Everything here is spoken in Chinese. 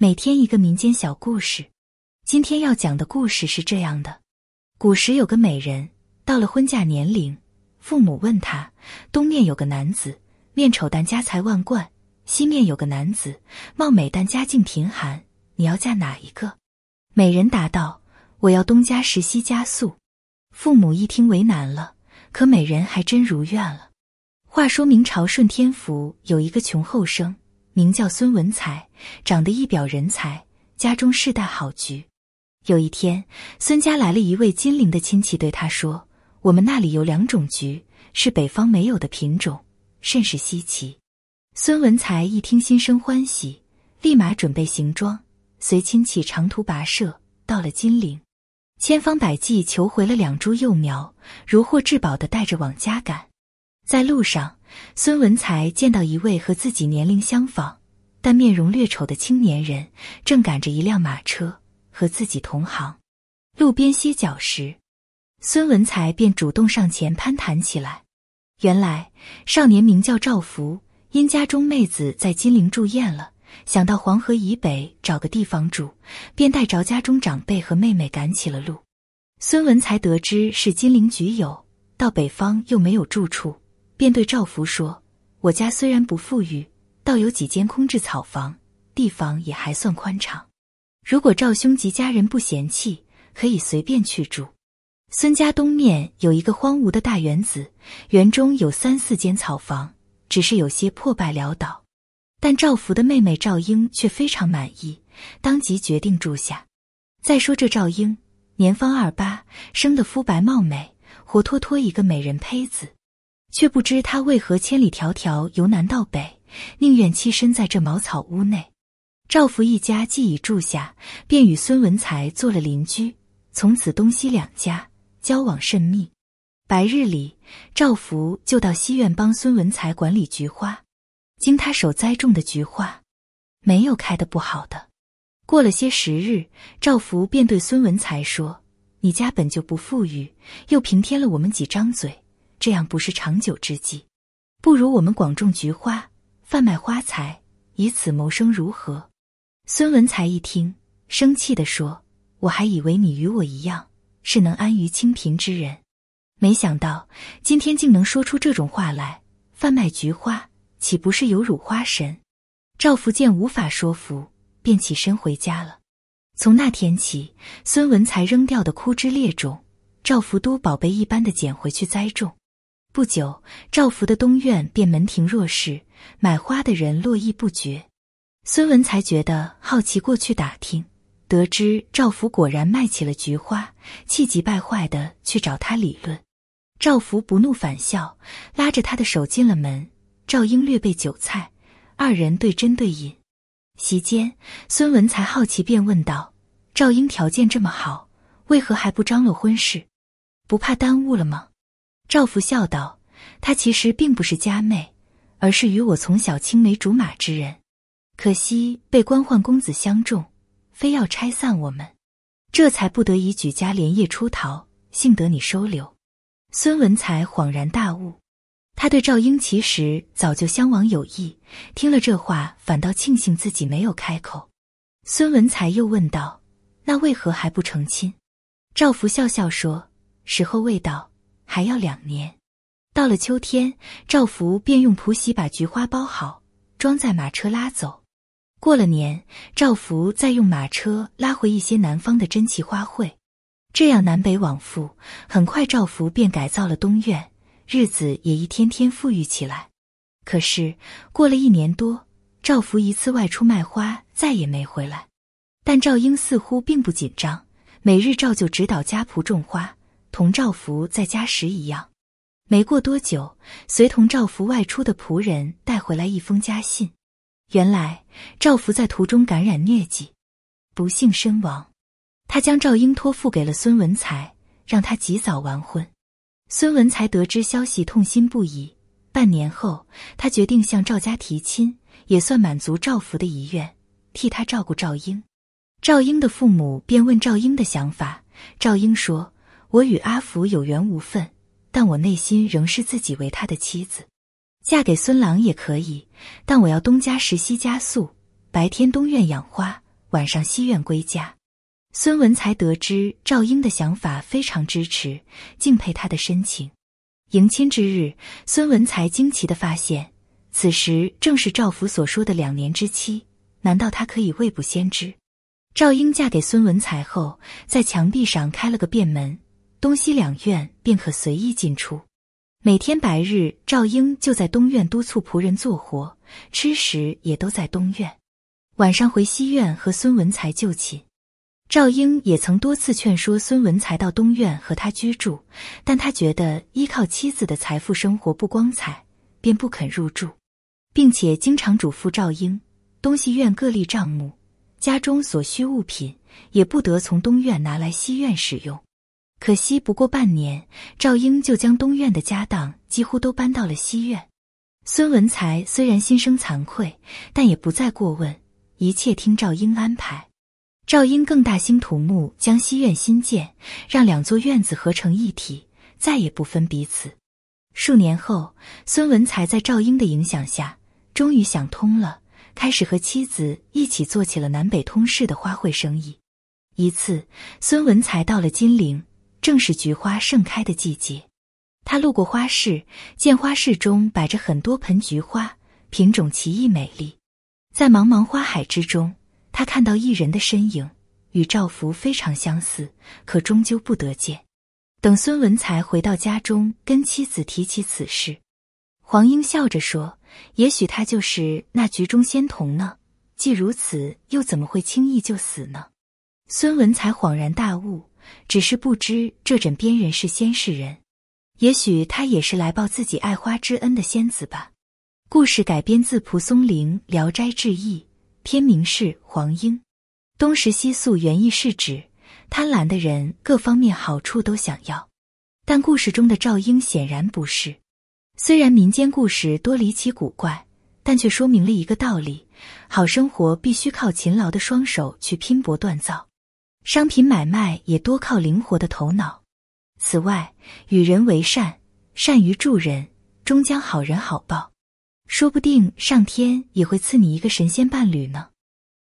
每天一个民间小故事。今天要讲的故事是这样的：古时有个美人，到了婚嫁年龄，父母问她：东面有个男子，面丑但家财万贯；西面有个男子，貌美但家境贫寒，你要嫁哪一个？美人答道：我要东家实西家素。父母一听为难了，可美人还真如愿了。话说明朝顺天府有一个穷后生。名叫孙文才，长得一表人才，家中世代好局。有一天，孙家来了一位金陵的亲戚，对他说：“我们那里有两种菊，是北方没有的品种，甚是稀奇。”孙文才一听，心生欢喜，立马准备行装，随亲戚长途跋涉，到了金陵，千方百计求回了两株幼苗，如获至宝的带着往家赶。在路上。孙文才见到一位和自己年龄相仿，但面容略丑的青年人，正赶着一辆马车和自己同行。路边歇脚时，孙文才便主动上前攀谈起来。原来少年名叫赵福，因家中妹子在金陵住厌了，想到黄河以北找个地方住，便带着家中长辈和妹妹赶起了路。孙文才得知是金陵局友，到北方又没有住处。便对赵福说：“我家虽然不富裕，倒有几间空置草房，地方也还算宽敞。如果赵兄及家人不嫌弃，可以随便去住。孙家东面有一个荒芜的大园子，园中有三四间草房，只是有些破败潦倒。但赵福的妹妹赵英却非常满意，当即决定住下。再说这赵英年方二八，生得肤白貌美，活脱脱一个美人胚子。”却不知他为何千里迢迢由南到北，宁愿栖身在这茅草屋内。赵福一家既已住下，便与孙文才做了邻居，从此东西两家交往甚密。白日里，赵福就到西院帮孙文才管理菊花，经他手栽种的菊花，没有开的不好的。过了些时日，赵福便对孙文才说：“你家本就不富裕，又平添了我们几张嘴。”这样不是长久之计，不如我们广种菊花，贩卖花材，以此谋生，如何？孙文才一听，生气地说：“我还以为你与我一样，是能安于清贫之人，没想到今天竟能说出这种话来。贩卖菊花，岂不是有辱花神？”赵福见无法说服，便起身回家了。从那天起，孙文才扔掉的枯枝劣种，赵福都宝贝一般的捡回去栽种。不久，赵福的东院便门庭若市，买花的人络绎不绝。孙文才觉得好奇，过去打听，得知赵福果然卖起了菊花，气急败坏的去找他理论。赵福不怒反笑，拉着他的手进了门。赵英略备酒菜，二人对斟对饮。席间，孙文才好奇，便问道：“赵英条件这么好，为何还不张罗婚事？不怕耽误了吗？”赵福笑道：“她其实并不是家妹，而是与我从小青梅竹马之人。可惜被官宦公子相中，非要拆散我们，这才不得已举家连夜出逃。幸得你收留。”孙文才恍然大悟，他对赵英其实早就相往有意。听了这话，反倒庆幸自己没有开口。孙文才又问道：“那为何还不成亲？”赵福笑笑说：“时候未到。”还要两年，到了秋天，赵福便用蒲席把菊花包好，装在马车拉走。过了年，赵福再用马车拉回一些南方的珍奇花卉，这样南北往复。很快，赵福便改造了东院，日子也一天天富裕起来。可是过了一年多，赵福一次外出卖花，再也没回来。但赵英似乎并不紧张，每日照旧指导家仆种花。同赵福在家时一样，没过多久，随同赵福外出的仆人带回来一封家信。原来赵福在途中感染疟疾，不幸身亡。他将赵英托付给了孙文才，让他及早完婚。孙文才得知消息，痛心不已。半年后，他决定向赵家提亲，也算满足赵福的遗愿，替他照顾赵英。赵英的父母便问赵英的想法，赵英说。我与阿福有缘无分，但我内心仍视自己为他的妻子。嫁给孙郎也可以，但我要东家实西家宿。白天东院养花，晚上西院归家。孙文才得知赵英的想法，非常支持，敬佩他的深情。迎亲之日，孙文才惊奇的发现，此时正是赵福所说的两年之期。难道他可以未卜先知？赵英嫁给孙文才后，在墙壁上开了个便门，东西两院便可随意进出。每天白日，赵英就在东院督促仆人做活，吃食也都在东院。晚上回西院和孙文才就寝。赵英也曾多次劝说孙文才到东院和他居住，但他觉得依靠妻子的财富生活不光彩，便不肯入住，并且经常嘱咐赵英，东西院各立账目，家中所需物品也不得从东院拿来西院使用。可惜不过半年，赵英就将东院的家当几乎都搬到了西院。孙文才虽然心生惭愧，但也不再过问，一切听赵英安排。赵英更大兴土木，将西院新建，让两座院子合成一体，再也不分彼此。数年后，孙文才在赵英的影响下，终于想通了，开始和妻子一起做起了南北通市的花卉生意。一次，孙文才到了金陵，正是菊花盛开的季节。他路过花市，见花市中摆着很多盆菊花，品种奇异美丽，在茫茫花海之中。他看到一人的身影，与赵福非常相似，可终究不得见。等孙文才回到家中，跟妻子提起此事，黄英笑着说：“也许他就是那局中仙童呢。既如此，又怎么会轻易就死呢？”孙文才恍然大悟，只是不知这枕边人是仙是人。也许他也是来报自己爱花之恩的仙子吧。故事改编自蒲松龄《聊斋志异》。片名是黄莺，东食西宿，原意是指贪婪的人各方面好处都想要，但故事中的赵英显然不是。虽然民间故事多离奇古怪，但却说明了一个道理：好生活必须靠勤劳的双手去拼搏锻造，商品买卖也多靠灵活的头脑。此外，与人为善，善于助人，终将好人好报。说不定上天也会赐你一个神仙伴侣呢。